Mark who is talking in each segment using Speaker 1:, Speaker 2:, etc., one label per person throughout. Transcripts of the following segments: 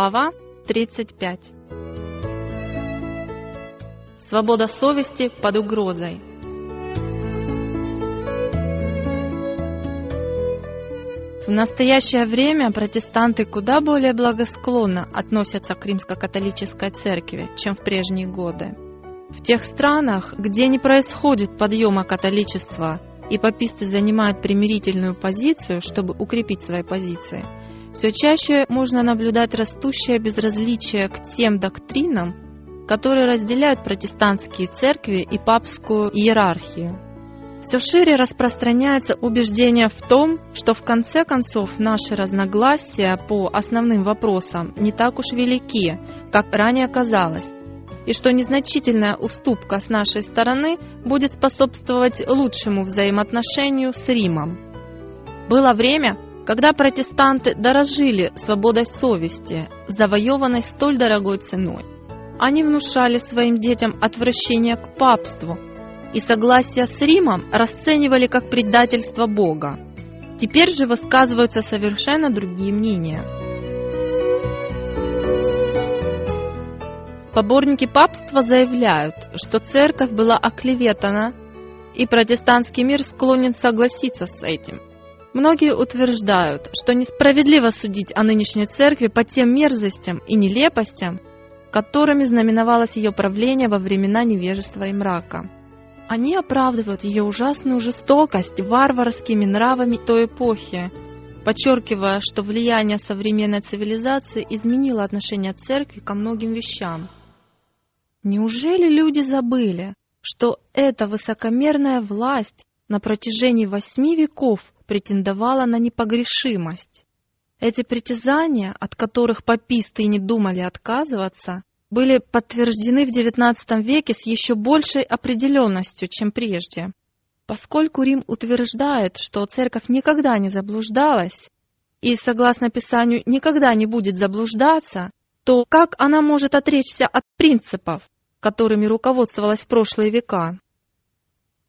Speaker 1: Глава 35 Свобода совести под угрозой В настоящее время протестанты куда более благосклонно относятся к римско-католической церкви, чем в прежние годы. В тех странах, где не происходит подъема католичества и паписты занимают примирительную позицию, чтобы укрепить свои позиции, все чаще можно наблюдать растущее безразличие к тем доктринам, которые разделяют протестантские церкви и папскую иерархию. Все шире распространяется убеждение в том, что в конце концов наши разногласия по основным вопросам не так уж велики, как ранее казалось, и что незначительная уступка с нашей стороны будет способствовать лучшему взаимоотношению с Римом. Было время, когда протестанты дорожили свободой совести, завоеванной столь дорогой ценой. Они внушали своим детям отвращение к папству и согласие с Римом расценивали как предательство Бога. Теперь же высказываются совершенно другие мнения. Поборники папства заявляют, что церковь была оклеветана, и протестантский мир склонен согласиться с этим – Многие утверждают, что несправедливо судить о нынешней церкви по тем мерзостям и нелепостям, которыми знаменовалось ее правление во времена невежества и мрака. Они оправдывают ее ужасную жестокость варварскими нравами той эпохи, подчеркивая, что влияние современной цивилизации изменило отношение церкви ко многим вещам. Неужели люди забыли, что эта высокомерная власть на протяжении восьми веков претендовала на непогрешимость. Эти притязания, от которых паписты и не думали отказываться, были подтверждены в XIX веке с еще большей определенностью, чем прежде. Поскольку Рим утверждает, что церковь никогда не заблуждалась и, согласно Писанию, никогда не будет заблуждаться, то как она может отречься от принципов, которыми руководствовалась в прошлые века?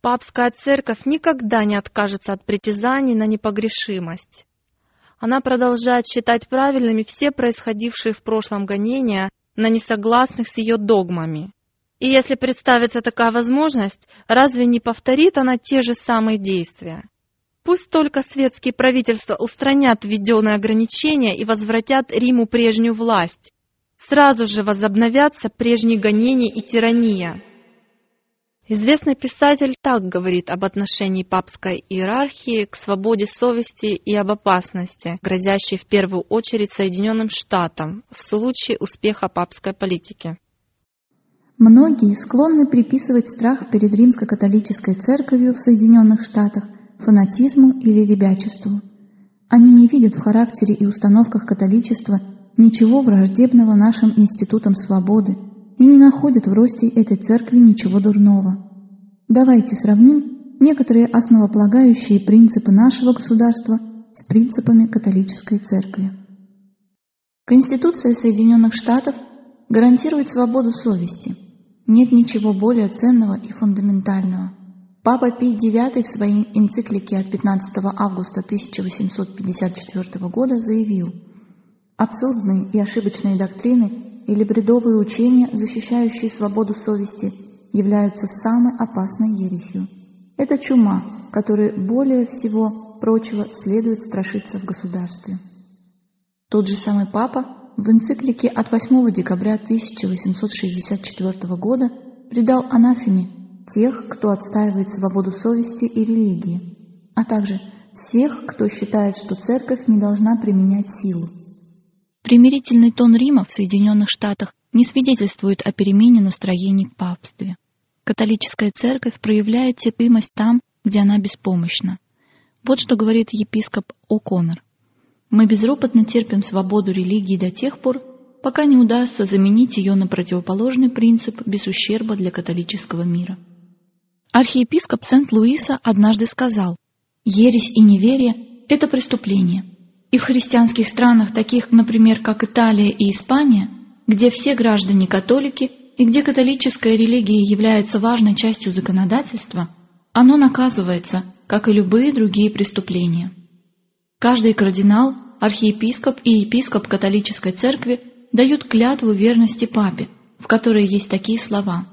Speaker 1: Папская церковь никогда не откажется от притязаний на непогрешимость. Она продолжает считать правильными все происходившие в прошлом гонения на несогласных с ее догмами. И если представится такая возможность, разве не повторит она те же самые действия? Пусть только светские правительства устранят введенные ограничения и возвратят Риму прежнюю власть. Сразу же возобновятся прежние гонения и тирания. Известный писатель так говорит об отношении папской иерархии к свободе совести и об опасности, грозящей в первую очередь Соединенным Штатам в случае успеха папской политики.
Speaker 2: Многие склонны приписывать страх перед римско-католической церковью в Соединенных Штатах фанатизму или ребячеству. Они не видят в характере и установках католичества ничего враждебного нашим институтам свободы – и не находят в росте этой церкви ничего дурного. Давайте сравним некоторые основополагающие принципы нашего государства с принципами католической церкви. Конституция Соединенных Штатов гарантирует свободу совести. Нет ничего более ценного и фундаментального. Папа Пий IX в своей энциклике от 15 августа 1854 года заявил, «Абсурдные и ошибочные доктрины или бредовые учения, защищающие свободу совести, являются самой опасной ересью. Это чума, которой более всего прочего следует страшиться в государстве. Тот же самый папа в энциклике от 8 декабря 1864 года придал анафеме тех, кто отстаивает свободу совести и религии, а также всех, кто считает, что церковь не должна применять силу.
Speaker 3: Примирительный тон Рима в Соединенных Штатах не свидетельствует о перемене настроений в папстве. Католическая церковь проявляет терпимость там, где она беспомощна. Вот что говорит епископ О'Коннор. «Мы безропотно терпим свободу религии до тех пор, пока не удастся заменить ее на противоположный принцип без ущерба для католического мира». Архиепископ Сент-Луиса однажды сказал, «Ересь и неверие – это преступление, и в христианских странах, таких, например, как Италия и Испания, где все граждане католики и где католическая религия является важной частью законодательства, оно наказывается, как и любые другие преступления. Каждый кардинал, архиепископ и епископ католической церкви дают клятву верности папе, в которой есть такие слова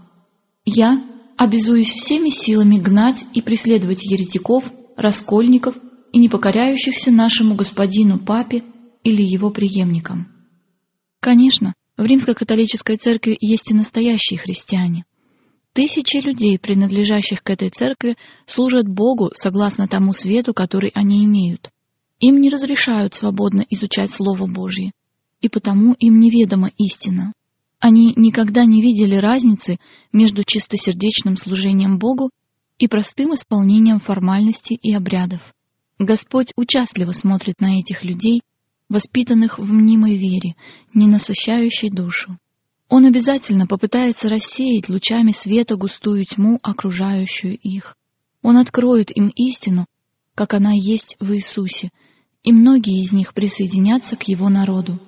Speaker 3: «Я обязуюсь всеми силами гнать и преследовать еретиков, раскольников и непокоряющихся нашему господину папе или его преемникам». Конечно, в римско-католической церкви есть и настоящие христиане. Тысячи людей, принадлежащих к этой церкви, служат Богу согласно тому свету, который они имеют. Им не разрешают свободно изучать Слово Божье, и потому им неведома истина. Они никогда не видели разницы между чистосердечным служением Богу и простым исполнением формальностей и обрядов. Господь участливо смотрит на этих людей, воспитанных в мнимой вере, не насыщающей душу. Он обязательно попытается рассеять лучами света густую тьму, окружающую их. Он откроет им истину, как она есть в Иисусе, и многие из них присоединятся к Его народу.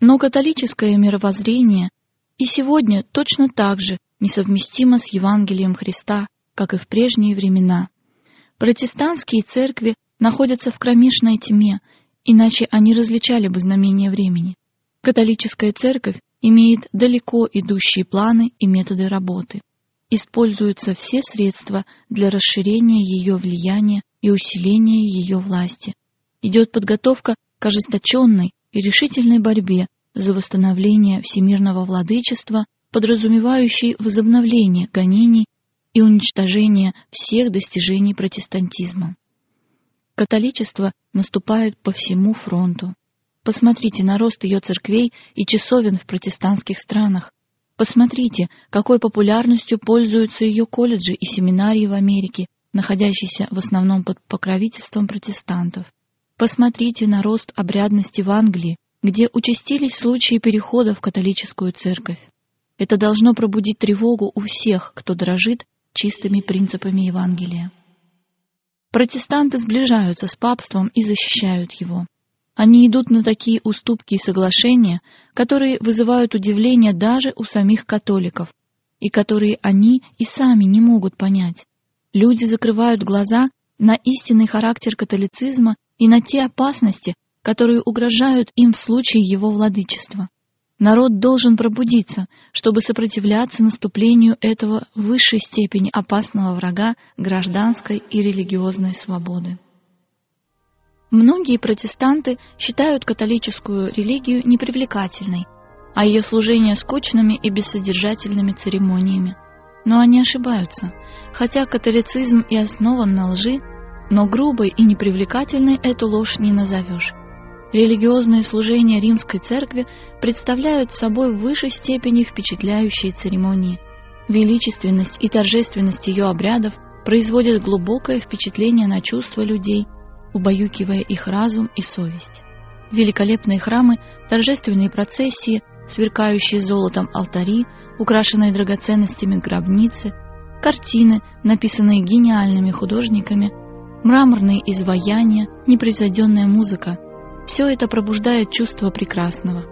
Speaker 3: Но католическое мировоззрение и сегодня точно так же несовместимо с Евангелием Христа, как и в прежние времена. Протестантские церкви находятся в кромешной тьме, иначе они различали бы знамения времени. Католическая церковь имеет далеко идущие планы и методы работы. Используются все средства для расширения ее влияния и усиления ее власти. Идет подготовка к ожесточенной и решительной борьбе за восстановление всемирного владычества, подразумевающей возобновление гонений и уничтожение всех достижений протестантизма. Католичество наступает по всему фронту. Посмотрите на рост ее церквей и часовен в протестантских странах. Посмотрите, какой популярностью пользуются ее колледжи и семинарии в Америке, находящиеся в основном под покровительством протестантов. Посмотрите на рост обрядности в Англии, где участились случаи перехода в католическую церковь. Это должно пробудить тревогу у всех, кто дорожит чистыми принципами Евангелия. Протестанты сближаются с папством и защищают его. Они идут на такие уступки и соглашения, которые вызывают удивление даже у самих католиков, и которые они и сами не могут понять. Люди закрывают глаза на истинный характер католицизма и на те опасности, которые угрожают им в случае его владычества. Народ должен пробудиться, чтобы сопротивляться наступлению этого в высшей степени опасного врага гражданской и религиозной свободы. Многие протестанты считают католическую религию непривлекательной, а ее служение скучными и бессодержательными церемониями. Но они ошибаются. Хотя католицизм и основан на лжи, но грубой и непривлекательной эту ложь не назовешь. Религиозные служения римской церкви представляют собой в высшей степени впечатляющие церемонии. Величественность и торжественность ее обрядов производят глубокое впечатление на чувства людей – убаюкивая их разум и совесть. Великолепные храмы, торжественные процессии, сверкающие золотом алтари, украшенные драгоценностями гробницы, картины, написанные гениальными художниками, мраморные изваяния, непревзойденная музыка — все это пробуждает чувство прекрасного.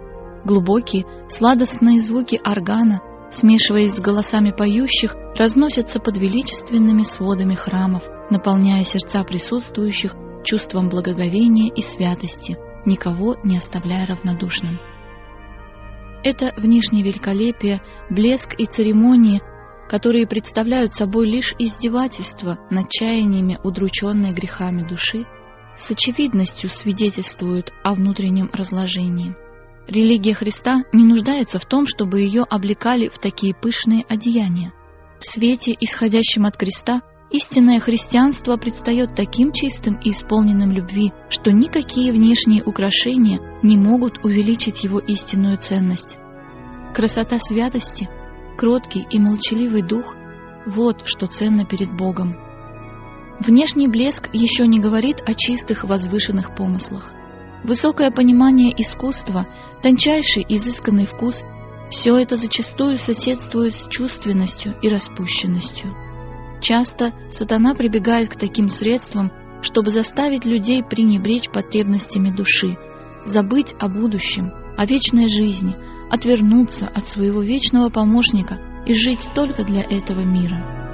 Speaker 3: Глубокие, сладостные звуки органа, смешиваясь с голосами поющих, разносятся под величественными сводами храмов, наполняя сердца присутствующих чувством благоговения и святости, никого не оставляя равнодушным. Это внешнее великолепие, блеск и церемонии, которые представляют собой лишь издевательство над чаяниями удрученной грехами души, с очевидностью свидетельствуют о внутреннем разложении. Религия Христа не нуждается в том, чтобы ее облекали в такие пышные одеяния. В свете, исходящем от креста, Истинное христианство предстает таким чистым и исполненным любви, что никакие внешние украшения не могут увеличить его истинную ценность. Красота святости, кроткий и молчаливый дух – вот что ценно перед Богом. Внешний блеск еще не говорит о чистых возвышенных помыслах. Высокое понимание искусства, тончайший изысканный вкус – все это зачастую соседствует с чувственностью и распущенностью. Часто сатана прибегает к таким средствам, чтобы заставить людей пренебречь потребностями души, забыть о будущем, о вечной жизни, отвернуться от своего вечного помощника и жить только для этого мира.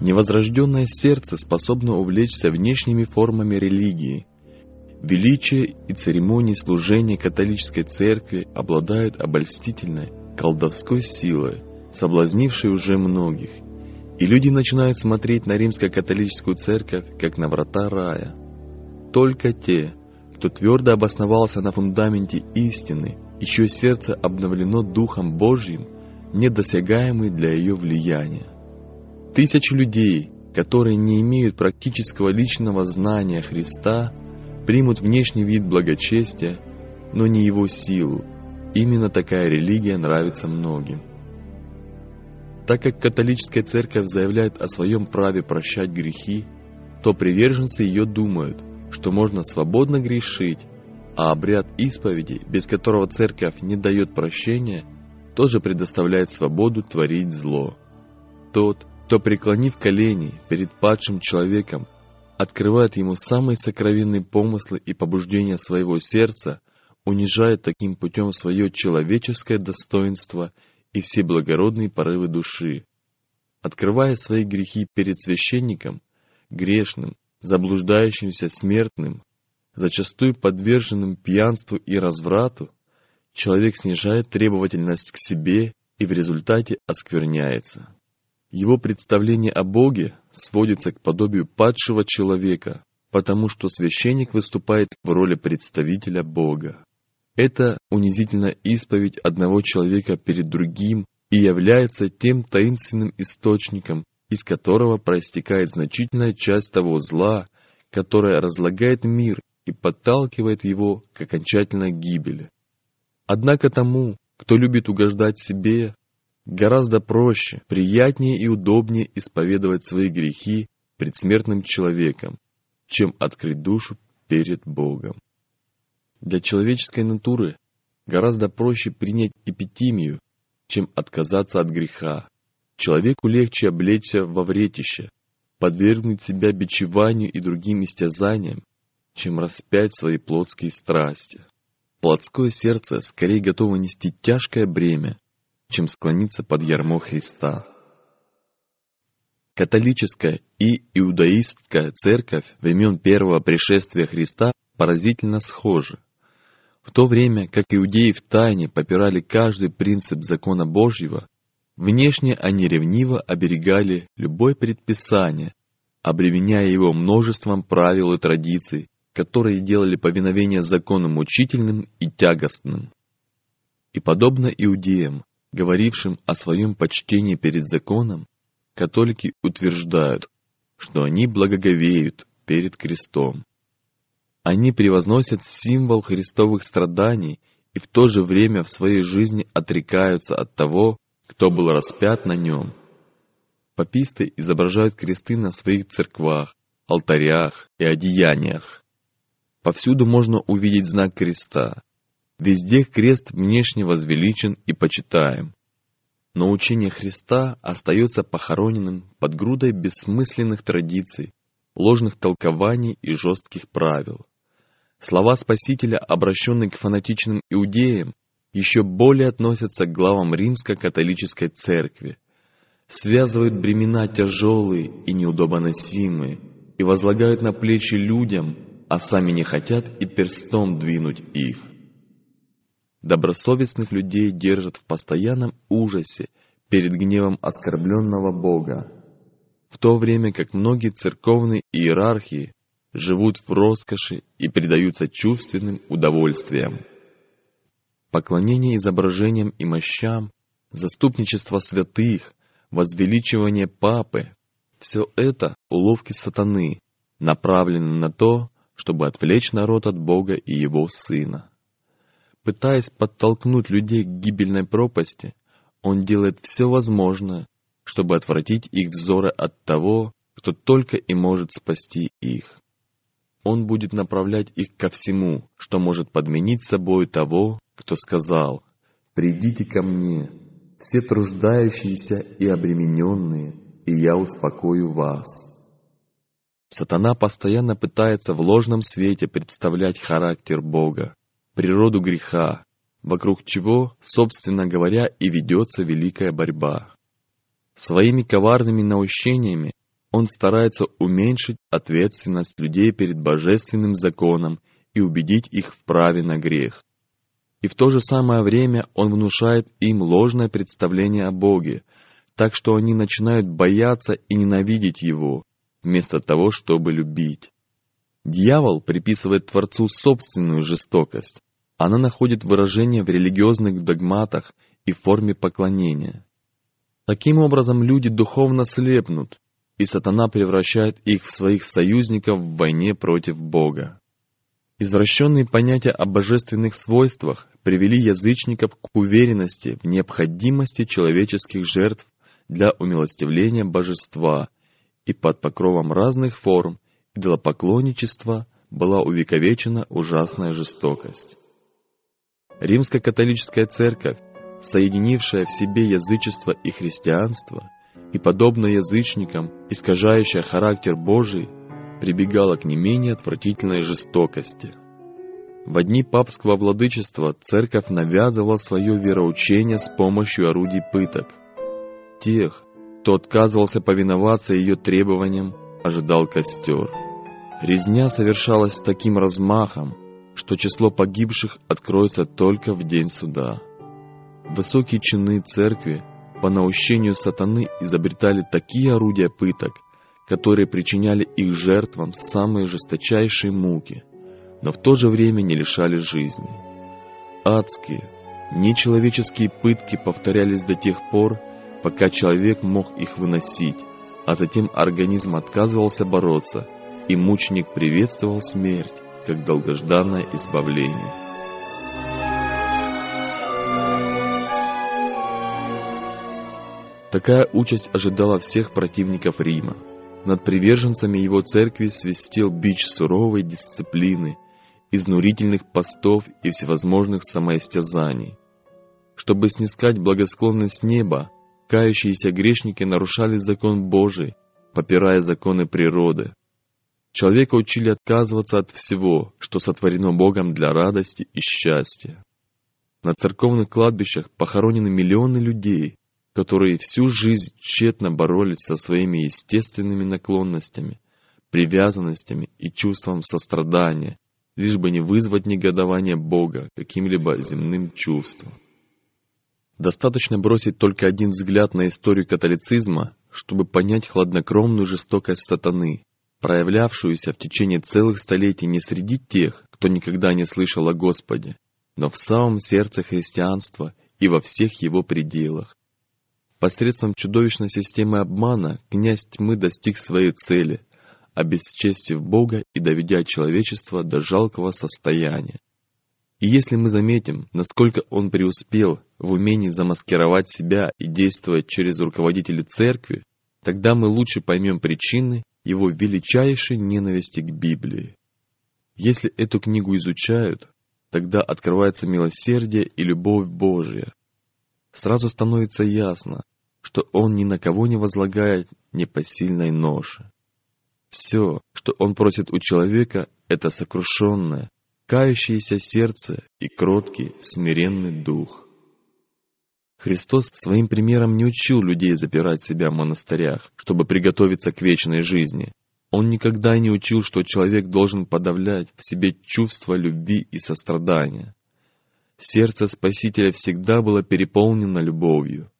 Speaker 4: Невозрожденное сердце способно увлечься внешними формами религии. Величие и церемонии служения католической церкви обладают обольстительной, колдовской силой, соблазнившей уже многих. И люди начинают смотреть на римско-католическую церковь, как на врата рая. Только те, кто твердо обосновался на фундаменте истины, еще сердце обновлено Духом Божьим, недосягаемый для ее влияния. Тысячи людей, которые не имеют практического личного знания Христа, примут внешний вид благочестия, но не его силу. Именно такая религия нравится многим. Так как католическая церковь заявляет о своем праве прощать грехи, то приверженцы ее думают, что можно свободно грешить, а обряд исповеди, без которого церковь не дает прощения, тоже предоставляет свободу творить зло. Тот, кто, преклонив колени перед падшим человеком, открывает ему самые сокровенные помыслы и побуждения своего сердца, унижает таким путем свое человеческое достоинство и все благородные порывы души. Открывая свои грехи перед священником, грешным, заблуждающимся смертным, зачастую подверженным пьянству и разврату, человек снижает требовательность к себе и в результате оскверняется. Его представление о Боге сводится к подобию падшего человека, потому что священник выступает в роли представителя Бога. Это унизительная исповедь одного человека перед другим и является тем таинственным источником, из которого проистекает значительная часть того зла, которое разлагает мир и подталкивает его к окончательной гибели. Однако тому, кто любит угождать себе, Гораздо проще, приятнее и удобнее исповедовать свои грехи предсмертным человеком, чем открыть душу перед Богом. Для человеческой натуры гораздо проще принять эпитимию, чем отказаться от греха. Человеку легче облечься во вретище, подвергнуть себя бичеванию и другим истязаниям, чем распять свои плотские страсти. Плотское сердце скорее готово нести тяжкое бремя, чем склониться под ярмо Христа. Католическая и иудаистская церковь времен первого пришествия Христа поразительно схожи. В то время, как иудеи в тайне попирали каждый принцип закона Божьего, внешне они ревниво оберегали любое предписание, обременяя его множеством правил и традиций, которые делали повиновение закону мучительным и тягостным. И подобно иудеям, говорившим о своем почтении перед законом, католики утверждают, что они благоговеют перед крестом. Они превозносят символ христовых страданий и в то же время в своей жизни отрекаются от того, кто был распят на нем. Паписты изображают кресты на своих церквах, алтарях и одеяниях. Повсюду можно увидеть знак креста, Везде крест внешне возвеличен и почитаем. Но учение Христа остается похороненным под грудой бессмысленных традиций, ложных толкований и жестких правил. Слова Спасителя, обращенные к фанатичным иудеям, еще более относятся к главам римско-католической церкви, связывают бремена тяжелые и неудобоносимые и возлагают на плечи людям, а сами не хотят и перстом двинуть их. Добросовестных людей держат в постоянном ужасе перед гневом оскорбленного Бога, в то время как многие церковные иерархии живут в роскоши и предаются чувственным удовольствиям. Поклонение изображениям и мощам, заступничество святых, возвеличивание папы – все это уловки сатаны, направленные на то, чтобы отвлечь народ от Бога и Его Сына. Пытаясь подтолкнуть людей к гибельной пропасти, он делает все возможное, чтобы отвратить их взоры от того, кто только и может спасти их. Он будет направлять их ко всему, что может подменить собой того, кто сказал «Придите ко мне, все труждающиеся и обремененные, и я успокою вас». Сатана постоянно пытается в ложном свете представлять характер Бога, природу греха, вокруг чего, собственно говоря, и ведется великая борьба. Своими коварными наущениями он старается уменьшить ответственность людей перед божественным законом и убедить их в праве на грех. И в то же самое время он внушает им ложное представление о Боге, так что они начинают бояться и ненавидеть Его, вместо того, чтобы любить. Дьявол приписывает Творцу собственную жестокость. Она находит выражение в религиозных догматах и форме поклонения. Таким образом, люди духовно слепнут, и сатана превращает их в своих союзников в войне против Бога. Извращенные понятия о божественных свойствах привели язычников к уверенности в необходимости человеческих жертв для умилостивления божества, и под покровом разных форм идолопоклонничества была увековечена ужасная жестокость. Римская католическая церковь, соединившая в себе язычество и христианство, и, подобно язычникам, искажающая характер Божий, прибегала к не менее отвратительной жестокости. В дни папского владычества церковь навязывала свое вероучение с помощью орудий пыток. Тех, кто отказывался повиноваться ее требованиям, ожидал костер. Резня совершалась с таким размахом, что число погибших откроется только в день суда. Высокие чины церкви по наущению сатаны изобретали такие орудия пыток, которые причиняли их жертвам самые жесточайшие муки, но в то же время не лишали жизни. Адские, нечеловеческие пытки повторялись до тех пор, пока человек мог их выносить, а затем организм отказывался бороться, и мученик приветствовал смерть, как долгожданное избавление. Такая участь ожидала всех противников Рима. Над приверженцами его церкви свистел бич суровой дисциплины, изнурительных постов и всевозможных самоистязаний. Чтобы снискать благосклонность неба, кающиеся грешники нарушали закон Божий, попирая законы природы. Человека учили отказываться от всего, что сотворено Богом для радости и счастья. На церковных кладбищах похоронены миллионы людей, которые всю жизнь тщетно боролись со своими естественными наклонностями, привязанностями и чувством сострадания, лишь бы не вызвать негодование Бога каким-либо земным чувством. Достаточно бросить только один взгляд на историю католицизма, чтобы понять хладнокровную жестокость сатаны, проявлявшуюся в течение целых столетий не среди тех, кто никогда не слышал о Господе, но в самом сердце христианства и во всех его пределах. Посредством чудовищной системы обмана князь тьмы достиг своей цели, обесчестив Бога и доведя человечество до жалкого состояния. И если мы заметим, насколько он преуспел в умении замаскировать себя и действовать через руководителей церкви, тогда мы лучше поймем причины его величайшей ненависти к Библии. Если эту книгу изучают, тогда открывается милосердие и любовь Божья. Сразу становится ясно, что он ни на кого не возлагает непосильной ноши. Все, что он просит у человека, это сокрушенное, кающееся сердце и кроткий, смиренный дух. Христос своим примером не учил людей запирать себя в монастырях, чтобы приготовиться к вечной жизни. Он никогда не учил, что человек должен подавлять в себе чувство любви и сострадания. Сердце Спасителя всегда было переполнено любовью.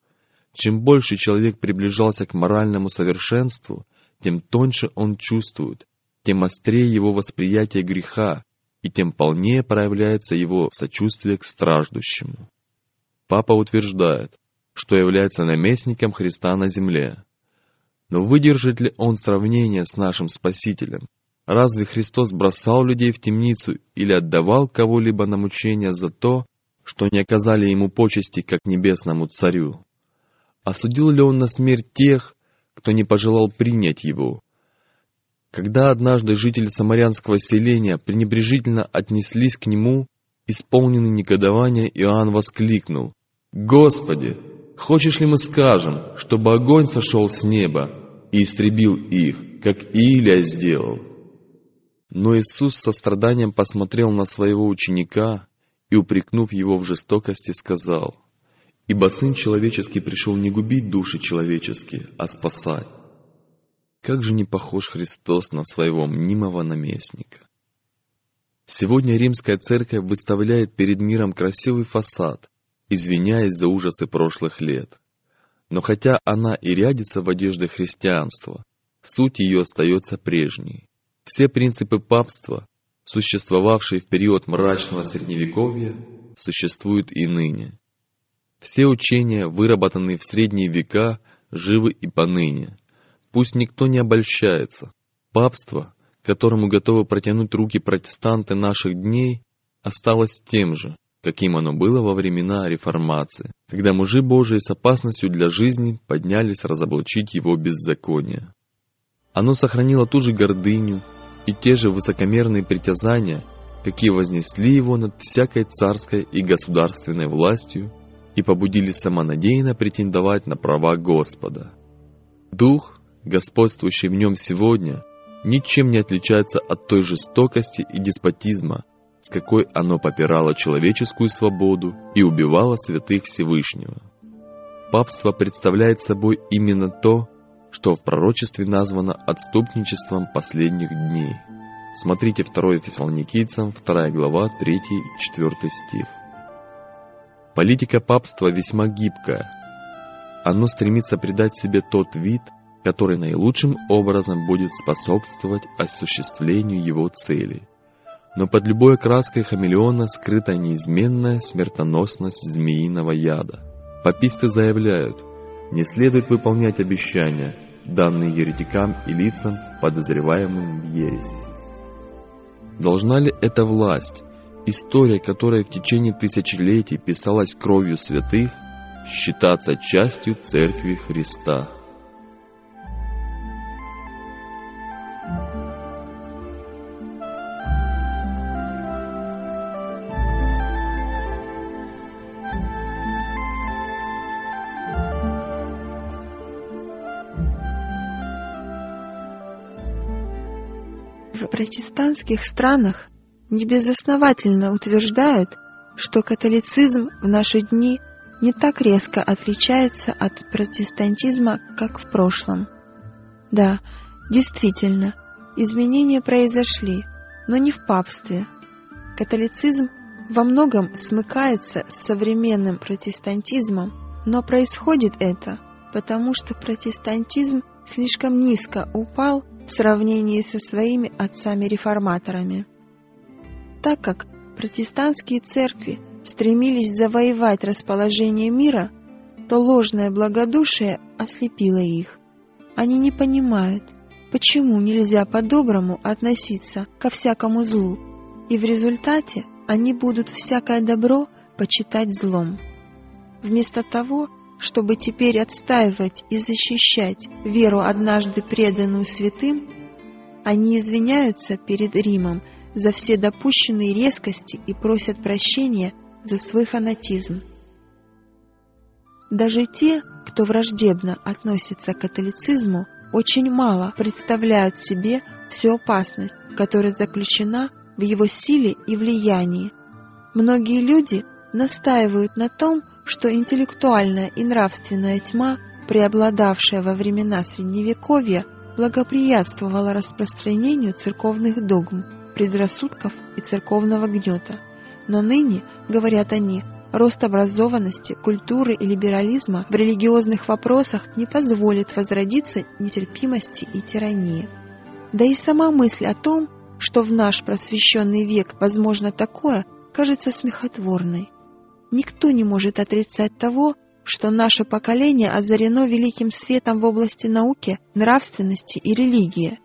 Speaker 4: Чем больше человек приближался к моральному совершенству, тем тоньше он чувствует, тем острее его восприятие греха, и тем полнее проявляется его сочувствие к страждущему. Папа утверждает, что является наместником Христа на земле. Но выдержит ли он сравнение с нашим Спасителем? Разве Христос бросал людей в темницу или отдавал кого-либо на мучение за то, что не оказали ему почести, как небесному царю? Осудил ли он на смерть тех, кто не пожелал принять его? Когда однажды жители самарянского селения пренебрежительно отнеслись к нему, исполненный негодования Иоанн воскликнул, «Господи, хочешь ли мы скажем, чтобы огонь сошел с неба и истребил их, как Илия сделал?» Но Иисус со страданием посмотрел на своего ученика и, упрекнув его в жестокости, сказал, «Ибо Сын Человеческий пришел не губить души человеческие, а спасать». как же не похож Христос на своего мнимого наместника. Сегодня римская церковь выставляет перед миром красивый фасад, извиняясь за ужасы прошлых лет. Но хотя она и рядится в одежде христианства, суть ее остается прежней. Все принципы папства, существовавшие в период мрачного средневековья, существуют и ныне. Все учения, выработанные в средние века, живы и поныне. Пусть никто не обольщается. Папство, которому готовы протянуть руки протестанты наших дней, осталось тем же, каким оно было во времена реформации, когда мужи Божии с опасностью для жизни поднялись разоблачить его беззаконие. Оно сохранило ту же гордыню и те же высокомерные притязания, какие вознесли его над всякой царской и государственной властью и побудили самонадеянно претендовать на права Господа. Дух, господствующий в нем сегодня, ничем не отличается от той жестокости и деспотизма, с какой оно попирало человеческую свободу и убивало святых Всевышнего. Папство представляет собой именно то, что в пророчестве названо отступничеством последних дней. Смотрите 2 Фессалоникийцам, 2 глава, 3 и 4 стих. Политика папства весьма гибкая. Оно стремится придать себе тот вид, который наилучшим образом будет способствовать осуществлению его целей. Но под любой краской хамелеона скрыта неизменная смертоносность змеиного яда. Паписты заявляют, не следует выполнять обещания, данные еретикам и лицам, подозреваемым в ереси. Должна ли эта власть, история которой в течение тысячелетий писалась кровью святых, считаться частью Церкви Христа?
Speaker 5: Протестантских странах небезосновательно утверждают, что католицизм в наши дни не так резко отличается от протестантизма, как в прошлом. Да, действительно, изменения произошли, но не в папстве. Католицизм во многом смыкается с современным протестантизмом, но происходит это потому, что протестантизм слишком низко упал в сравнении со своими отцами-реформаторами. Так как протестантские церкви стремились завоевать расположение мира, то ложное благодушие ослепило их. Они не понимают, почему нельзя по-доброму относиться ко всякому злу, и в результате они будут всякое добро почитать злом. Вместо того, чтобы теперь отстаивать и защищать веру, однажды преданную святым, они извиняются перед Римом за все допущенные резкости и просят прощения за свой фанатизм. Даже те, кто враждебно относится к католицизму, очень мало представляют себе всю опасность, которая заключена в его силе и влиянии. Многие люди настаивают на том, что интеллектуальная и нравственная тьма, преобладавшая во времена Средневековья, благоприятствовала распространению церковных догм, предрассудков и церковного гнета. Но ныне, говорят они, рост образованности, культуры и либерализма в религиозных вопросах не позволит возродиться нетерпимости и тирании. Да и сама мысль о том, что в наш просвещенный век возможно такое, кажется смехотворной. Никто не может отрицать того, что наше поколение озарено великим светом в области науки, нравственности и религии.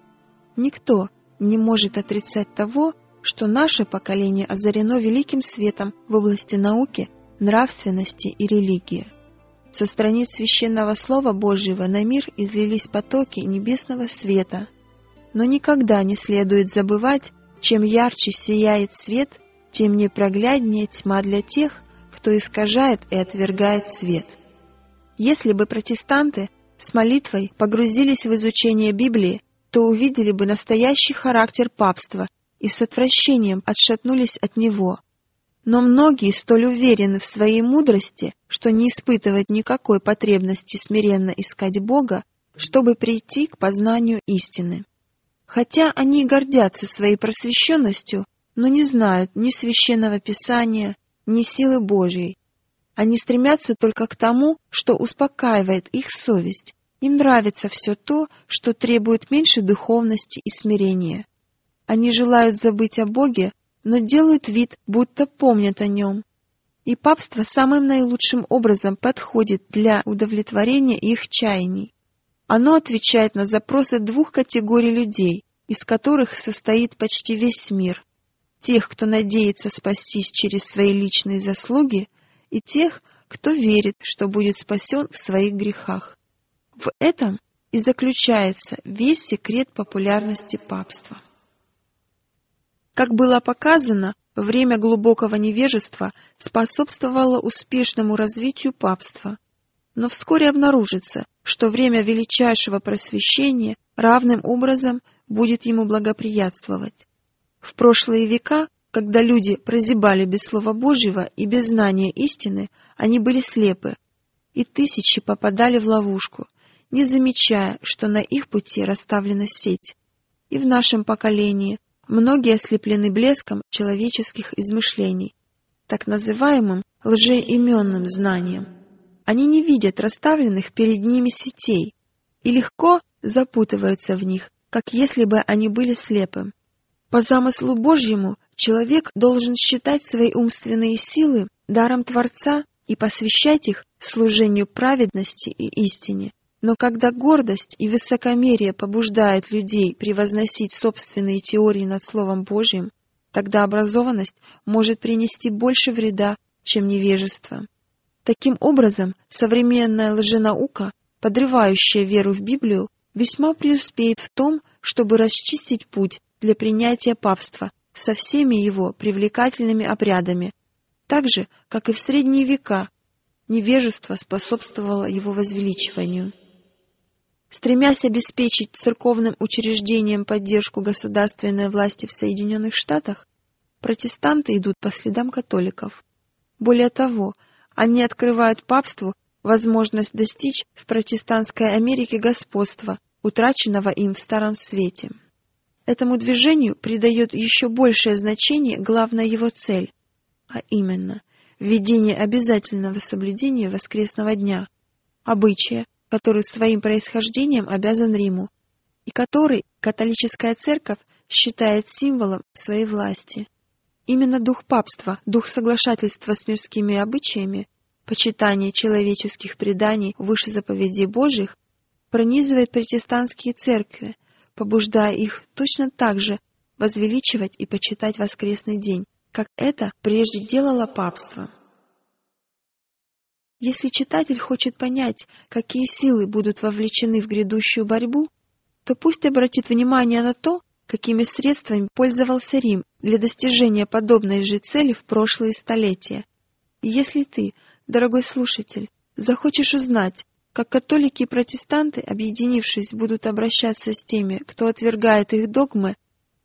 Speaker 5: Никто не может отрицать того, что наше поколение озарено великим светом в области науки, нравственности и религии. Со страниц священного Слова Божьего на мир излились потоки небесного света. Но никогда не следует забывать, чем ярче сияет свет, тем непрогляднее тьма для тех, кто искажает и отвергает свет. Если бы протестанты с молитвой погрузились в изучение Библии, то увидели бы настоящий характер папства и с отвращением отшатнулись от него. Но многие столь уверены в своей мудрости, что не испытывают никакой потребности смиренно искать Бога, чтобы прийти к познанию истины. Хотя они гордятся своей просвещенностью, но не знают ни священного писания, ни силы Божьей. Они стремятся только к тому, что успокаивает их совесть. Им нравится все то, что требует меньше духовности и смирения. Они желают забыть о Боге, но делают вид, будто помнят о Нем. И папство самым наилучшим образом подходит для удовлетворения их чаяний. Оно отвечает на запросы двух категорий людей, из которых состоит почти весь мир. Тех, кто надеется спастись через свои личные заслуги, и тех, кто верит, что будет спасен в своих грехах. В этом и заключается весь секрет популярности папства. Как было показано, время глубокого невежества способствовало успешному развитию папства, но вскоре обнаружится, что время величайшего просвещения равным образом будет ему благоприятствовать. В прошлые века, когда люди прозябали без Слова Божьего и без знания истины, они были слепы, и тысячи попадали в ловушку, не замечая, что на их пути расставлена сеть. И в нашем поколении многие ослеплены блеском человеческих измышлений, так называемым лжеименным знанием. Они не видят расставленных перед ними сетей и легко запутываются в них, как если бы они были слепы. По замыслу Божьему человек должен считать свои умственные силы даром Творца и посвящать их служению праведности и истине. Но когда гордость и высокомерие побуждают людей превозносить собственные теории над Словом Божьим, тогда образованность может принести больше вреда, чем невежество. Таким образом, современная лженаука, подрывающая веру в Библию, весьма преуспеет в том, чтобы расчистить путь для принятия папства со всеми его привлекательными обрядами, так же, как и в средние века невежество способствовало его возвеличиванию. Стремясь обеспечить церковным учреждениям поддержку государственной власти в Соединенных Штатах, протестанты идут по следам католиков. Более того, они открывают папству возможность достичь в протестантской Америке господства, утраченного им в Старом Свете. Этому движению придает еще большее значение главная его цель, а именно введение обязательного соблюдения воскресного дня, обычая, который своим происхождением обязан Риму, и который католическая церковь считает символом своей власти. Именно дух папства, дух соглашательства с мирскими обычаями, почитание человеческих преданий выше заповедей Божьих пронизывает протестантские церкви, побуждая их точно так же возвеличивать и почитать воскресный день, как это прежде делало папство. Если читатель хочет понять, какие силы будут вовлечены в грядущую борьбу, то пусть обратит внимание на то, какими средствами пользовался Рим для достижения подобной же цели в прошлые столетия. И если ты, дорогой слушатель, захочешь узнать, как католики и протестанты, объединившись, будут обращаться с теми, кто отвергает их догмы,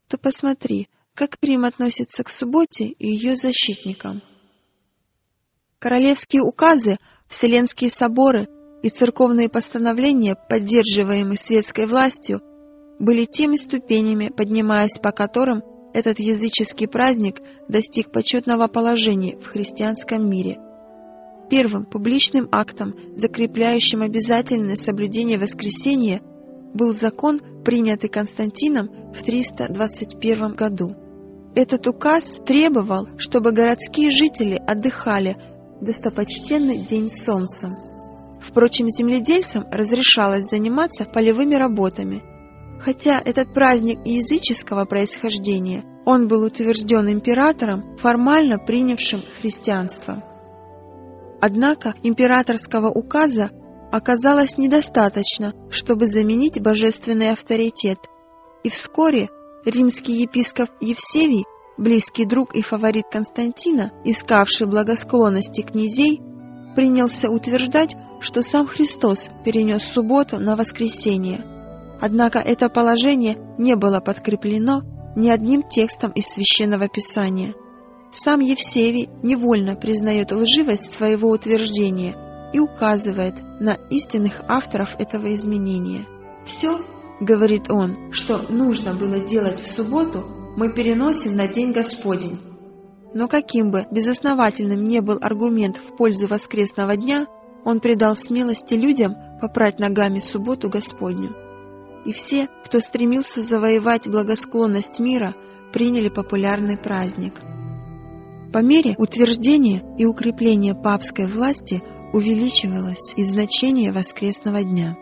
Speaker 5: то посмотри, как Рим относится к субботе и ее защитникам. Королевские указы, вселенские соборы и церковные постановления, поддерживаемые светской властью, были теми ступенями, поднимаясь по которым этот языческий праздник достиг почетного положения в христианском мире. Первым публичным актом, закрепляющим обязательное соблюдение воскресения, был закон, принятый Константином в 321 году. Этот указ требовал, чтобы городские жители отдыхали достопочтенный день солнца. Впрочем, земледельцам разрешалось заниматься полевыми работами – Хотя этот праздник языческого происхождения, он был утвержден императором, формально принявшим христианство. Однако императорского указа оказалось недостаточно, чтобы заменить божественный авторитет, и вскоре римский епископ Евсевий, близкий друг и фаворит Константина, искавший благосклонности князей, принялся утверждать, что сам Христос перенес субботу на воскресенье – Однако это положение не было подкреплено ни одним текстом из Священного Писания. Сам Евсевий невольно признает лживость своего утверждения и указывает на истинных авторов этого изменения. «Все, — говорит он, — что нужно было делать в субботу, мы переносим на День Господень». Но каким бы безосновательным не был аргумент в пользу воскресного дня, он придал смелости людям попрать ногами субботу Господню. И все, кто стремился завоевать благосклонность мира, приняли популярный праздник. По мере утверждения и укрепления папской власти увеличивалось и значение воскресного дня.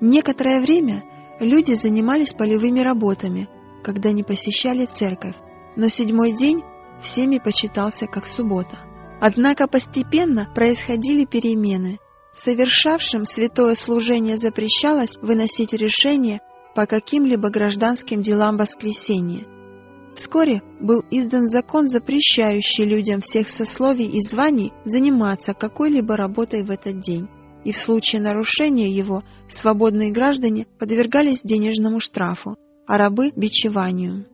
Speaker 5: Некоторое время люди занимались полевыми работами, когда не посещали церковь, но седьмой день всеми почитался как суббота. Однако постепенно происходили перемены. Совершавшим святое служение запрещалось выносить решение по каким-либо гражданским делам воскресенья. Вскоре был издан закон, запрещающий людям всех сословий и званий заниматься какой-либо работой в этот день, и в случае нарушения его свободные граждане подвергались денежному штрафу, а рабы – бичеванию.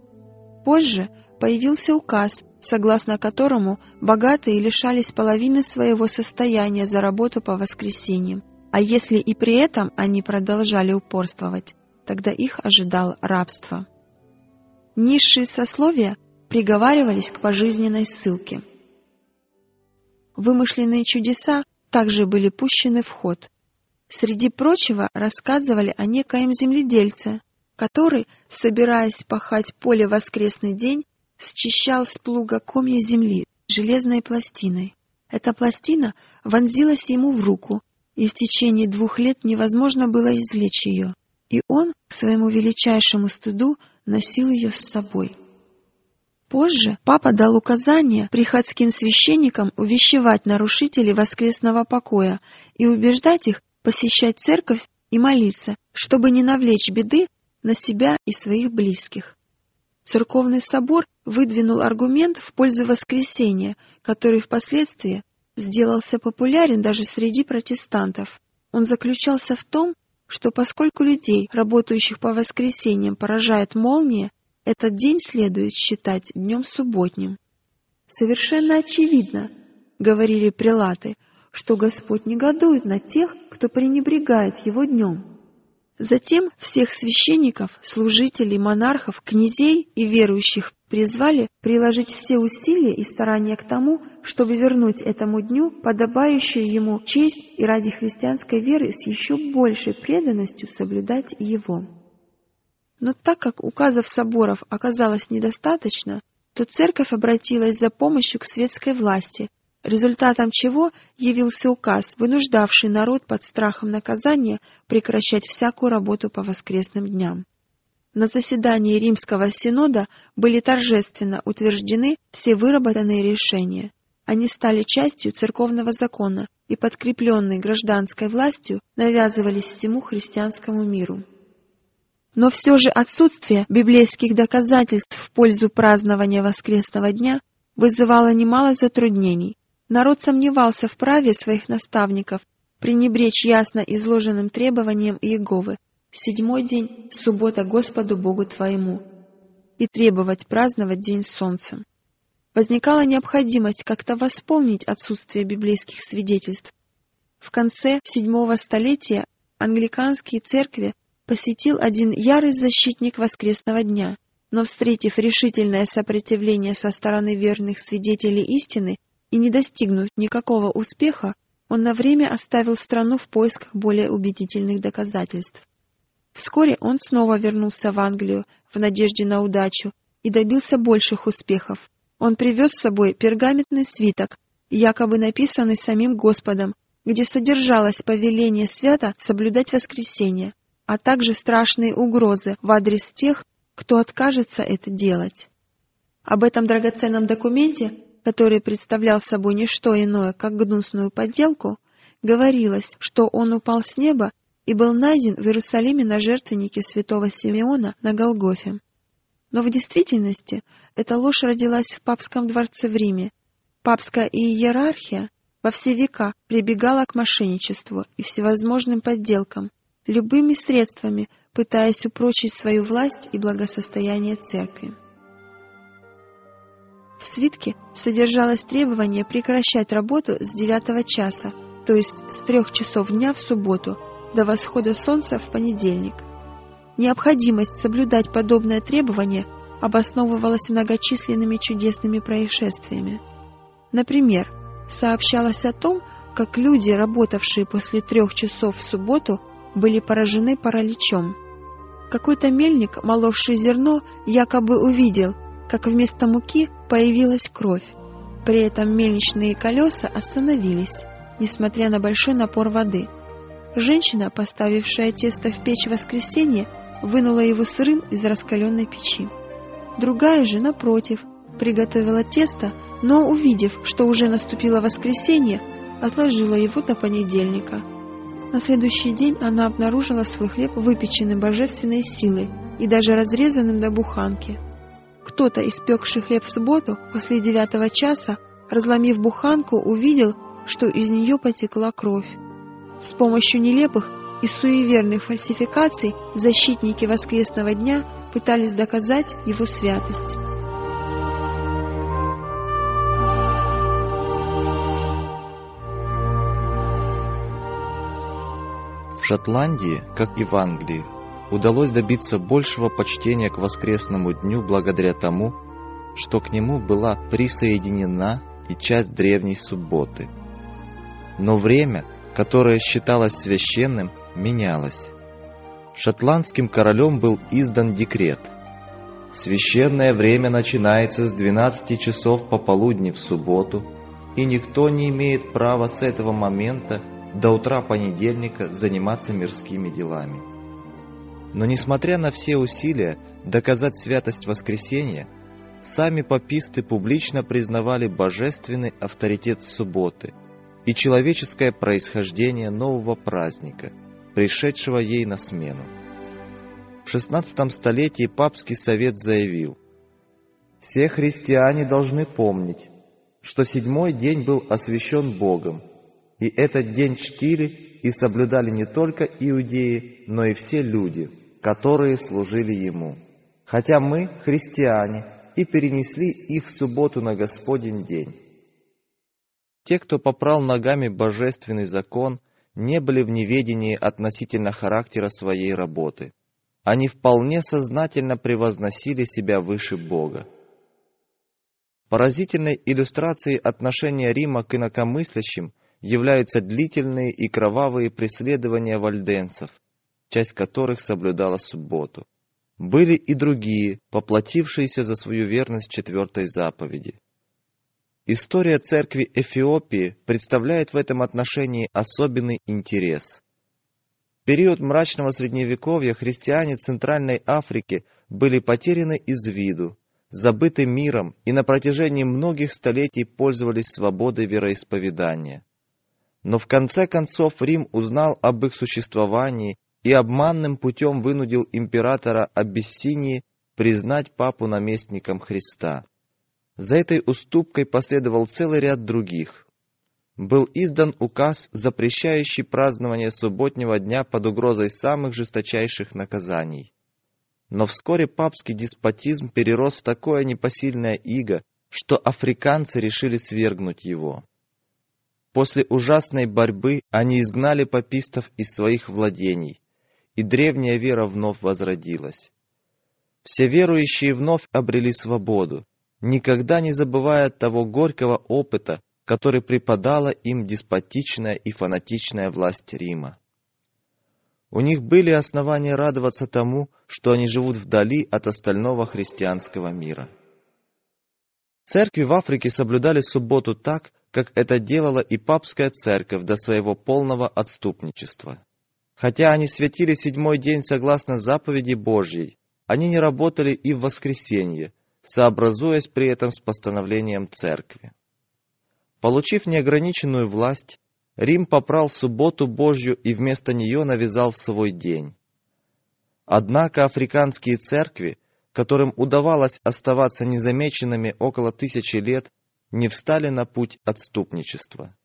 Speaker 5: Позже появился указ, согласно которому богатые лишались половины своего состояния за работу по воскресеньям, а если и при этом они продолжали упорствовать, тогда их ожидало рабство. Низшие сословия приговаривались к пожизненной ссылке. Вымышленные чудеса также были пущены в ход. Среди прочего рассказывали о некоем земледельце, который, собираясь пахать поле воскресный день, счищал с плуга комья земли железной пластиной. Эта пластина вонзилась ему в руку, и в течение двух лет невозможно было извлечь ее, и он, к своему величайшему стыду, носил ее с собой. Позже папа дал указание приходским священникам увещевать нарушителей воскресного покоя и убеждать их посещать церковь и молиться, чтобы не навлечь беды на себя и своих близких. Церковный собор выдвинул аргумент в пользу воскресения, который впоследствии сделался популярен даже среди протестантов. Он заключался в том, что поскольку людей, работающих по воскресеньям, поражает молния, этот день следует считать днем субботним. «Совершенно очевидно», — говорили прилаты, — «что Господь негодует на тех, кто пренебрегает Его днем». Затем всех священников, служителей, монархов, князей и верующих призвали приложить все усилия и старания к тому, чтобы вернуть этому дню подобающую ему честь и ради христианской веры с еще большей преданностью соблюдать его. Но так как указов соборов оказалось недостаточно, то церковь обратилась за помощью к светской власти, результатом чего явился указ, вынуждавший народ под страхом наказания прекращать всякую работу по воскресным дням. На заседании Римского Синода были торжественно утверждены все выработанные решения. Они стали частью церковного закона и, подкрепленные гражданской властью, навязывались всему христианскому миру. Но все же отсутствие библейских доказательств в пользу празднования воскресного дня вызывало немало затруднений, Народ сомневался в праве своих наставников пренебречь ясно изложенным требованиям Иеговы «Седьмой день – суббота Господу Богу твоему» и требовать праздновать День Солнца. Возникала необходимость как-то восполнить отсутствие библейских свидетельств. В конце седьмого столетия англиканские церкви посетил один ярый защитник воскресного дня, но, встретив решительное сопротивление со стороны верных свидетелей истины, и не достигнув никакого успеха, он на время оставил страну в поисках более убедительных доказательств. Вскоре он снова вернулся в Англию в надежде на удачу и добился больших успехов. Он привез с собой пергаментный свиток, якобы написанный самим Господом, где содержалось повеление свято соблюдать воскресенье, а также страшные угрозы в адрес тех, кто откажется это делать. Об этом драгоценном документе который представлял собой не что иное, как гнусную подделку, говорилось, что он упал с неба и был найден в Иерусалиме на жертвеннике святого Симеона на Голгофе. Но в действительности эта ложь родилась в папском дворце в Риме. Папская иерархия во все века прибегала к мошенничеству и всевозможным подделкам, любыми средствами пытаясь упрочить свою власть и благосостояние церкви. В свитке содержалось требование прекращать работу с девятого часа, то есть с трех часов дня в субботу до восхода солнца в понедельник. Необходимость соблюдать подобное требование обосновывалась многочисленными чудесными происшествиями. Например, сообщалось о том, как люди, работавшие после трех часов в субботу, были поражены параличом. Какой-то мельник, моловший зерно, якобы увидел, как вместо муки появилась кровь. При этом мельничные колеса остановились, несмотря на большой напор воды. Женщина, поставившая тесто в печь в воскресенье, вынула его сырым из раскаленной печи. Другая же, напротив, приготовила тесто, но, увидев, что уже наступило воскресенье, отложила его до понедельника. На следующий день она обнаружила свой хлеб выпеченным божественной силой и даже разрезанным до буханки. Кто-то, испекший хлеб в субботу после девятого часа, разломив буханку, увидел, что из нее потекла кровь. С помощью нелепых и суеверных фальсификаций защитники воскресного дня пытались доказать его святость.
Speaker 4: В Шотландии, как и в Англии, удалось добиться большего почтения к воскресному дню благодаря тому, что к нему была присоединена и часть древней субботы. Но время, которое считалось священным, менялось. Шотландским королем был издан декрет. Священное время начинается с 12 часов пополудни в субботу, и никто не имеет права с этого момента до утра понедельника заниматься мирскими делами. Но несмотря на все усилия доказать святость воскресения, сами пописты публично признавали божественный авторитет субботы и человеческое происхождение нового праздника, пришедшего ей на смену. В XVI столетии папский совет заявил, «Все христиане должны помнить, что седьмой день был освящен Богом, и этот день чтили и соблюдали не только иудеи, но и все люди, которые служили Ему. Хотя мы, христиане, и перенесли их в субботу на Господень день. Те, кто попрал ногами божественный закон, не были в неведении относительно характера своей работы. Они вполне сознательно превозносили себя выше Бога. Поразительной иллюстрацией отношения Рима к инакомыслящим являются длительные и кровавые преследования вальденцев, часть которых соблюдала субботу. Были и другие, поплатившиеся за свою верность четвертой заповеди. История церкви Эфиопии представляет в этом отношении особенный интерес. В период мрачного средневековья христиане Центральной Африки были потеряны из виду, забыты миром и на протяжении многих столетий пользовались свободой вероисповедания. Но в конце концов Рим узнал об их существовании и обманным путем вынудил императора Абиссинии признать папу наместником Христа. За этой уступкой последовал целый ряд других. Был издан указ, запрещающий празднование субботнего дня под угрозой самых жесточайших наказаний. Но вскоре папский деспотизм перерос в такое непосильное иго, что африканцы решили свергнуть его. После ужасной борьбы они изгнали папистов из своих владений, и древняя вера вновь возродилась. Все верующие вновь обрели свободу, никогда не забывая того горького опыта, который преподала им деспотичная и фанатичная власть Рима. У них были основания радоваться тому, что они живут вдали от остального христианского мира. Церкви в Африке соблюдали субботу так, как это делала и папская церковь до своего полного отступничества. Хотя они святили седьмой день согласно заповеди Божьей, они не работали и в воскресенье, сообразуясь при этом с постановлением церкви. Получив неограниченную власть, Рим попрал субботу Божью и вместо нее навязал свой день. Однако африканские церкви, которым удавалось оставаться незамеченными около тысячи лет, не встали на путь отступничества.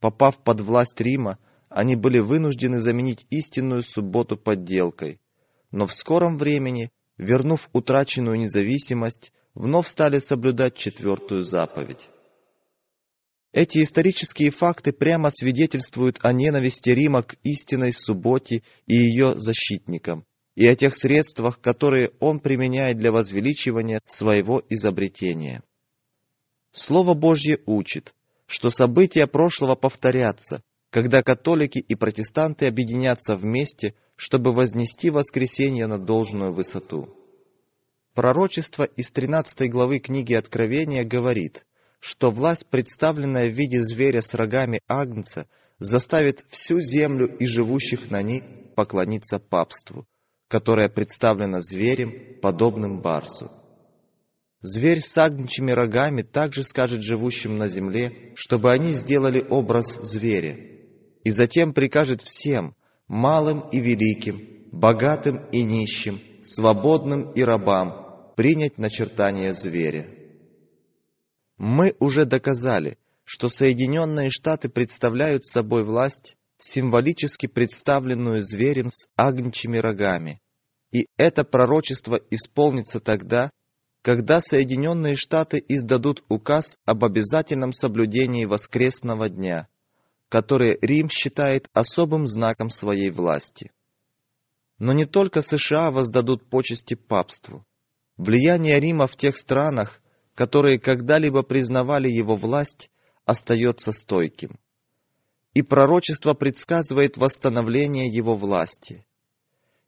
Speaker 4: Попав под власть Рима, они были вынуждены заменить истинную субботу подделкой, но в скором времени, вернув утраченную независимость, вновь стали соблюдать четвертую заповедь. Эти исторические факты прямо свидетельствуют о ненависти Рима к истинной субботе и ее защитникам, и о тех средствах, которые он применяет для возвеличивания своего изобретения. Слово Божье учит, что события прошлого повторятся, когда католики и протестанты объединятся вместе, чтобы вознести воскресенье на должную высоту. Пророчество из 13 главы книги Откровения говорит, что власть, представленная в виде зверя с рогами Агнца, заставит всю землю и живущих на ней поклониться папству, которое представлено зверем, подобным барсу. Зверь с агнчими рогами также скажет живущим на земле, чтобы они сделали образ зверя, и затем прикажет всем, малым и великим, богатым и нищим, свободным и рабам, принять начертание зверя. Мы уже доказали, что Соединенные Штаты представляют собой власть, символически представленную зверем с агнчими рогами. И это пророчество исполнится тогда, когда Соединенные Штаты издадут указ об обязательном соблюдении воскресного дня, который Рим считает особым знаком своей власти. Но не только США воздадут почести папству. Влияние Рима в тех странах, которые когда-либо признавали его власть, остается стойким. И пророчество предсказывает восстановление его власти.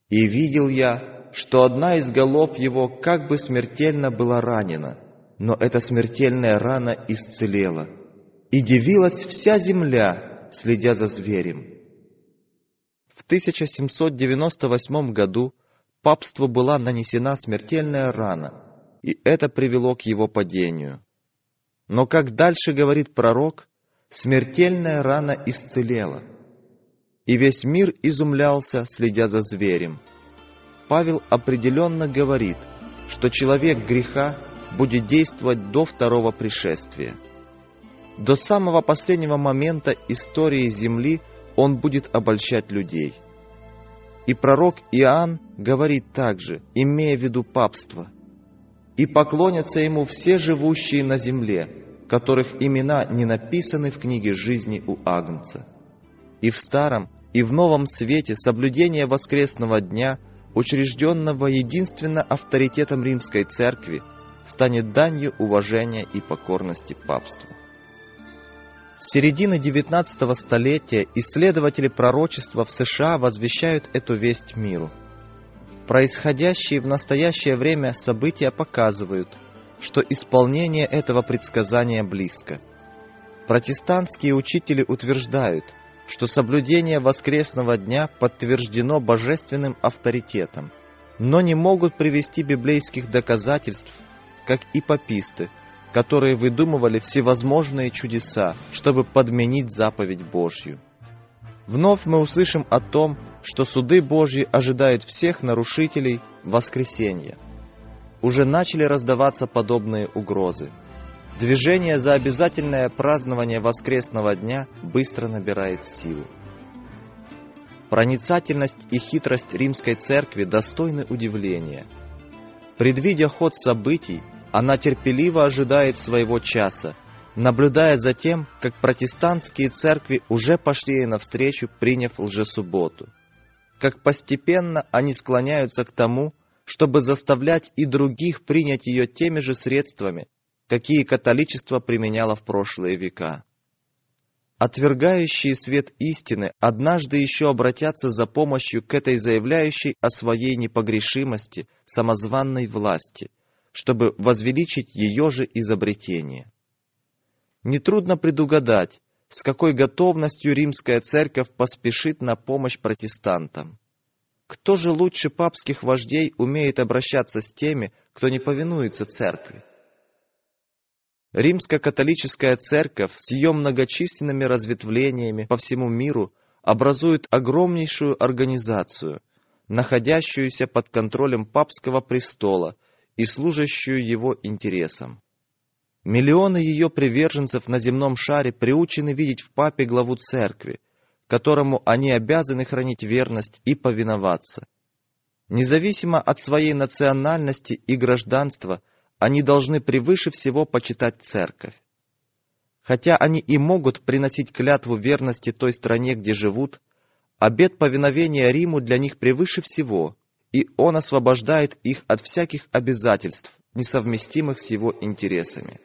Speaker 4: «И видел я, что одна из голов его как бы смертельно была ранена, но эта смертельная рана исцелела. И дивилась вся земля, следя за зверем. В 1798 году папству была нанесена смертельная рана, и это привело к его падению. Но, как дальше говорит пророк, смертельная рана исцелела, и весь мир изумлялся, следя за зверем. Павел определенно говорит, что человек греха будет действовать до второго пришествия. До самого последнего момента истории Земли он будет обольщать людей. И пророк Иоанн говорит также, имея в виду папство, «И поклонятся ему все живущие на земле, которых имена не написаны в книге жизни у Агнца». И в Старом, и в Новом Свете соблюдение воскресного дня – учрежденного единственно авторитетом римской церкви, станет данью уважения и покорности папству. С середины XIX столетия исследователи пророчества в США возвещают эту весть миру. Происходящие в настоящее время события показывают, что исполнение этого предсказания близко. Протестантские учители утверждают – что соблюдение воскресного дня подтверждено божественным авторитетом, но не могут привести библейских доказательств, как и паписты, которые выдумывали всевозможные чудеса, чтобы подменить заповедь Божью. Вновь мы услышим о том, что суды Божьи ожидают всех нарушителей воскресенья. Уже начали раздаваться подобные угрозы. Движение за обязательное празднование воскресного дня быстро набирает силу. Проницательность и хитрость римской церкви достойны удивления. Предвидя ход событий, она терпеливо ожидает своего часа, наблюдая за тем, как протестантские церкви уже пошли ей навстречу, приняв лжесубботу. Как постепенно они склоняются к тому, чтобы заставлять и других принять ее теми же средствами, какие католичество применяло в прошлые века. Отвергающие свет истины однажды еще обратятся за помощью к этой заявляющей о своей непогрешимости самозванной власти, чтобы возвеличить ее же изобретение. Нетрудно предугадать, с какой готовностью римская церковь поспешит на помощь протестантам. Кто же лучше папских вождей умеет обращаться с теми, кто не повинуется церкви? Римско-католическая церковь с ее многочисленными разветвлениями по всему миру образует огромнейшую организацию, находящуюся под контролем папского престола и служащую его интересам. Миллионы ее приверженцев на земном шаре приучены видеть в папе главу церкви, которому они обязаны хранить верность и повиноваться. Независимо от своей национальности и гражданства, они должны превыше всего почитать церковь. Хотя они и могут приносить клятву верности той стране, где живут, обет повиновения Риму для них превыше всего, и он освобождает их от всяких обязательств, несовместимых с его интересами.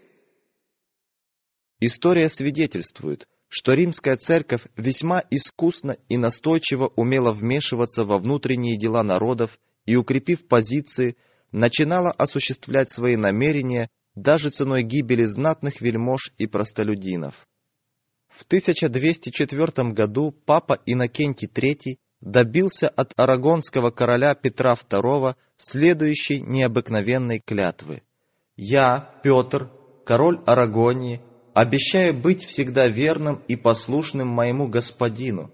Speaker 4: История свидетельствует, что римская церковь весьма искусно и настойчиво умела вмешиваться во внутренние дела народов и, укрепив позиции, начинала осуществлять свои намерения даже ценой гибели знатных вельмож и простолюдинов. В 1204 году папа Иннокентий III добился от арагонского короля Петра II следующей необыкновенной клятвы. «Я, Петр, король Арагонии, обещаю быть всегда верным и послушным моему господину,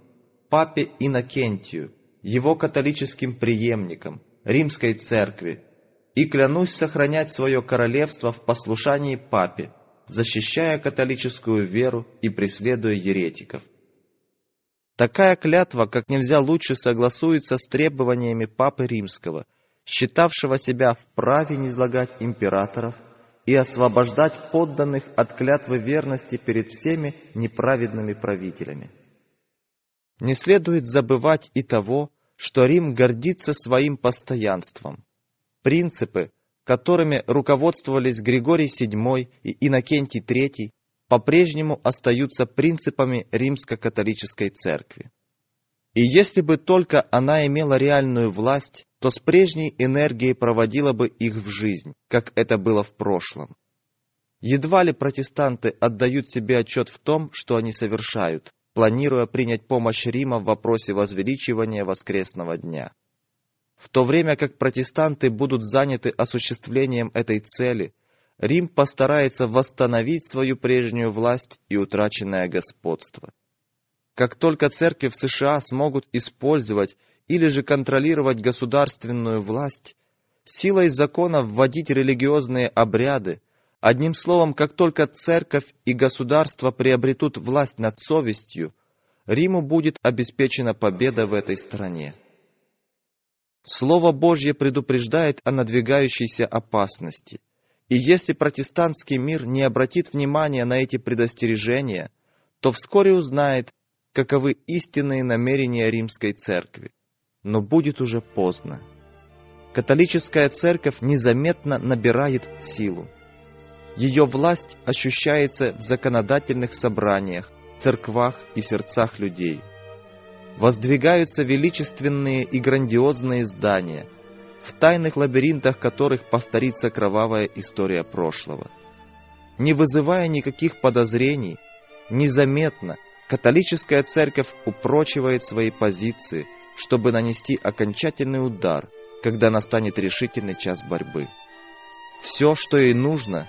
Speaker 4: папе Иннокентию, его католическим преемникам, римской церкви, и клянусь сохранять свое королевство в послушании папе, защищая католическую веру и преследуя еретиков. Такая клятва как нельзя лучше согласуется с требованиями Папы Римского, считавшего себя вправе низлагать императоров и освобождать подданных от клятвы верности перед всеми неправедными правителями. Не следует забывать и того, что Рим гордится своим постоянством. Принципы, которыми руководствовались Григорий VII и Иннокентий III, по-прежнему остаются принципами римско-католической церкви. И если бы только она имела реальную власть, то с прежней энергией проводила бы их в жизнь, как это было в прошлом. Едва ли протестанты отдают себе отчет в том, что они совершают, планируя принять помощь Рима в вопросе возвеличивания воскресного дня. В то время как протестанты будут заняты осуществлением этой цели, Рим постарается восстановить свою прежнюю власть и утраченное господство. Как только церкви в США смогут использовать или же контролировать государственную власть, силой закона вводить религиозные обряды, одним словом, как только церковь и государство приобретут власть над совестью, Риму будет обеспечена победа в этой стране. Слово Божье предупреждает о надвигающейся опасности – и если протестантский мир не обратит внимания на эти предостережения, то вскоре узнает, каковы истинные намерения римской церкви. Но будет уже поздно. Католическая церковь незаметно набирает силу. Ее власть ощущается в законодательных собраниях, церквах и сердцах людей. Воздвигаются величественные и грандиозные здания – в тайных лабиринтах которых повторится кровавая история прошлого. Не вызывая никаких подозрений, незаметно католическая церковь упрочивает свои позиции, чтобы нанести окончательный удар, когда настанет решительный час борьбы. Все, что ей нужно,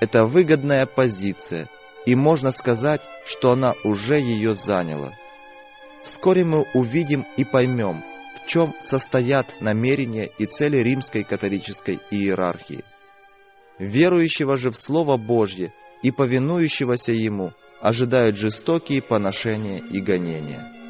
Speaker 4: это выгодная позиция, и можно сказать, что она уже ее заняла. Вскоре мы увидим и поймем, в чем состоят намерения и цели римской католической иерархии. Верующего же в Слово Божье и повинующегося Ему ожидают жестокие поношения и гонения.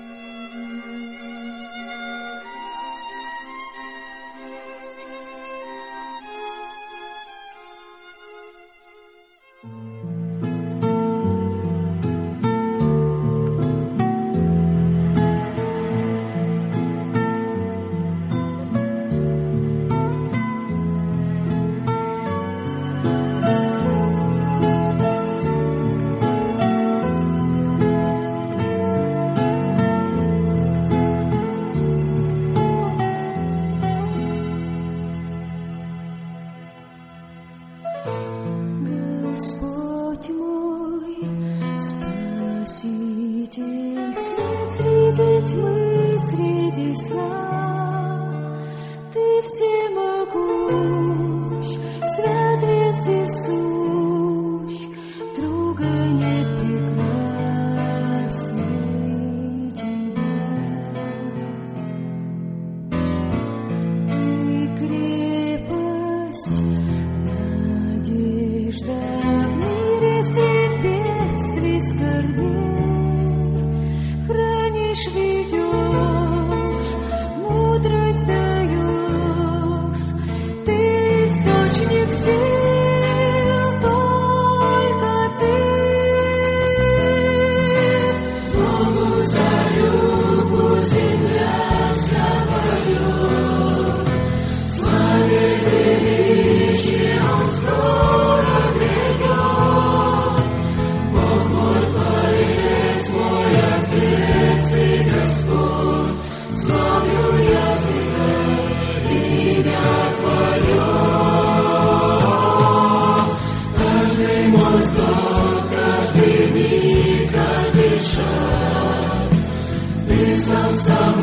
Speaker 6: Ты сам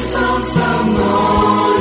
Speaker 6: со мной.